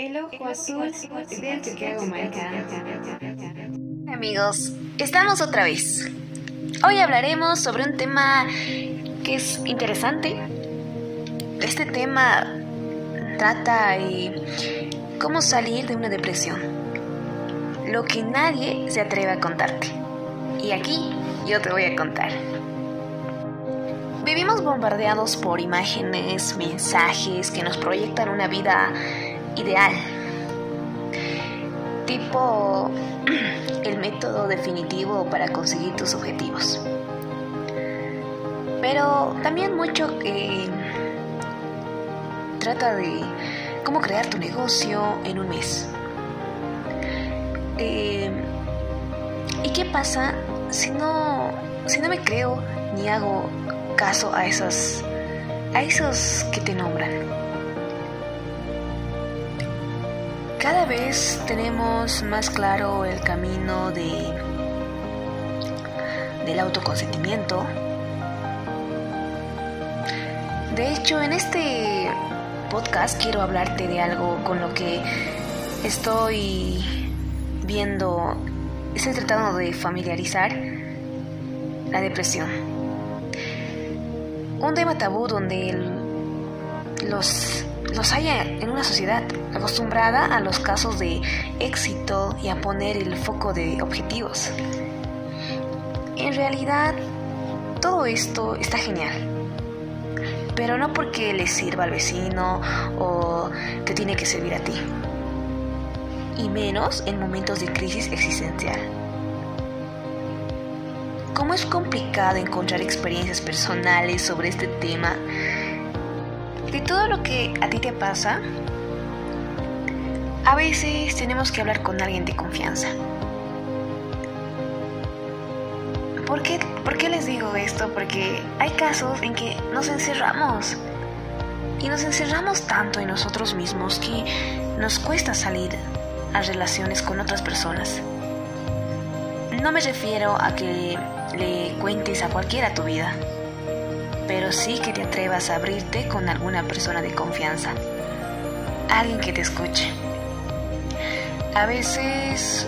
El ojo azul Chicago Amigos, estamos otra vez. Hoy hablaremos sobre un tema que es interesante. Este tema trata de cómo salir de una depresión. Lo que nadie se atreve a contarte. Y aquí yo te voy a contar. Vivimos bombardeados por imágenes, mensajes que nos proyectan una vida ideal. Tipo el método definitivo para conseguir tus objetivos. Pero también mucho que trata de cómo crear tu negocio en un mes. Eh, ¿Y qué pasa si no, si no me creo ni hago caso a esos, a esos que te nombran? Cada vez tenemos más claro el camino de del autoconsentimiento. De hecho, en este podcast quiero hablarte de algo con lo que estoy viendo, estoy tratando de familiarizar la depresión. Un tema tabú donde los, los haya en una sociedad acostumbrada a los casos de éxito y a poner el foco de objetivos. En realidad, todo esto está genial, pero no porque le sirva al vecino o te tiene que servir a ti, y menos en momentos de crisis existencial. Como es complicado encontrar experiencias personales sobre este tema, de todo lo que a ti te pasa, a veces tenemos que hablar con alguien de confianza. ¿Por qué, ¿Por qué les digo esto? Porque hay casos en que nos encerramos. Y nos encerramos tanto en nosotros mismos que nos cuesta salir a relaciones con otras personas. No me refiero a que le cuentes a cualquiera tu vida, pero sí que te atrevas a abrirte con alguna persona de confianza, alguien que te escuche. A veces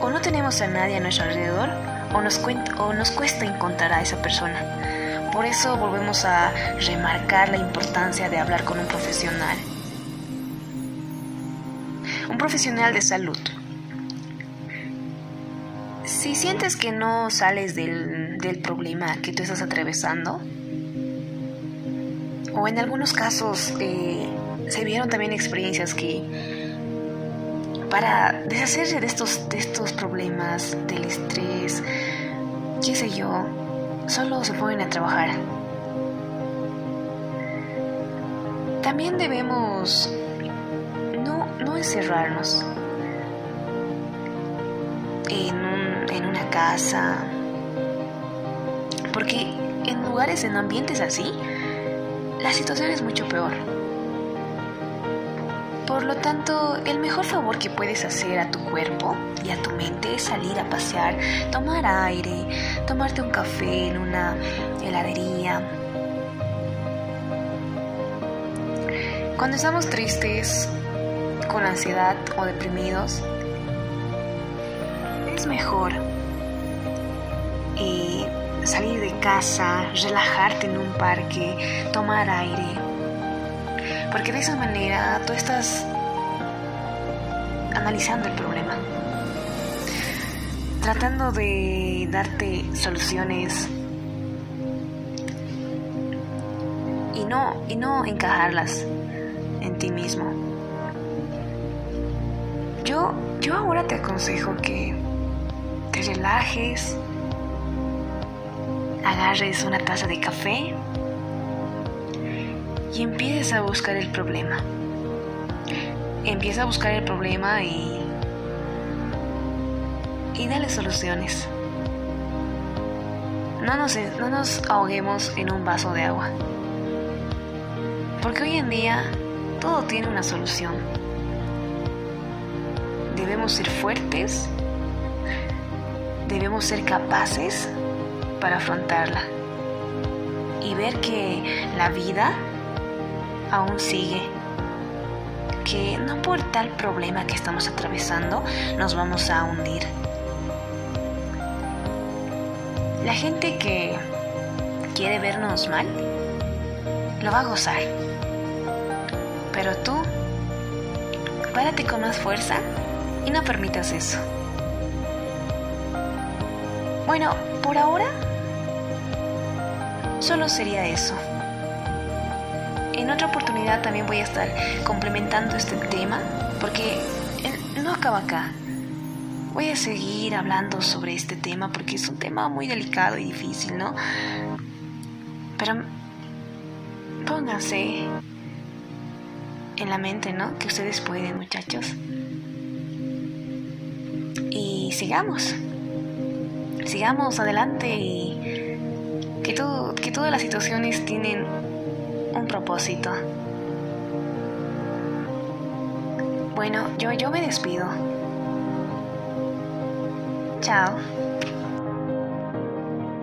o no tenemos a nadie a nuestro alrededor o nos, o nos cuesta encontrar a esa persona. Por eso volvemos a remarcar la importancia de hablar con un profesional. Un profesional de salud. Si sientes que no sales del, del problema que tú estás atravesando, o en algunos casos eh, se vieron también experiencias que para deshacerse de estos, de estos problemas, del estrés, qué sé yo, solo se ponen a trabajar. También debemos no, no encerrarnos en, un, en una casa, porque en lugares, en ambientes así, la situación es mucho peor. Por lo tanto, el mejor favor que puedes hacer a tu cuerpo y a tu mente es salir a pasear, tomar aire, tomarte un café en una heladería. Cuando estamos tristes, con ansiedad o deprimidos, es mejor salir de casa, relajarte en un parque, tomar aire. Porque de esa manera tú estás analizando el problema, tratando de darte soluciones. Y no, y no encajarlas en ti mismo. Yo, yo ahora te aconsejo que te relajes, agarres una taza de café y empieces a buscar el problema. Empieza a buscar el problema y, y dale soluciones. No nos, no nos ahoguemos en un vaso de agua. Porque hoy en día todo tiene una solución. Debemos ser fuertes, debemos ser capaces para afrontarla y ver que la vida aún sigue. porque no por tal problema que estamos atravesando nos vamos a hundir. La gente que quiere vernos mal lo va a gozar. Pero tú, párate con más fuerza y no permitas eso. Bueno, por ahora solo sería eso. En otra oportunidad también voy a estar complementando este tema porque no acaba acá. Voy a seguir hablando sobre este tema porque es un tema muy delicado y difícil, ¿no? Pero pónganse en la mente, ¿no? Que ustedes pueden, muchachos. Y sigamos sigamos adelante y que, todo, que todas las situaciones tienen un propósito. Bueno, yo, yo me despido. Chao.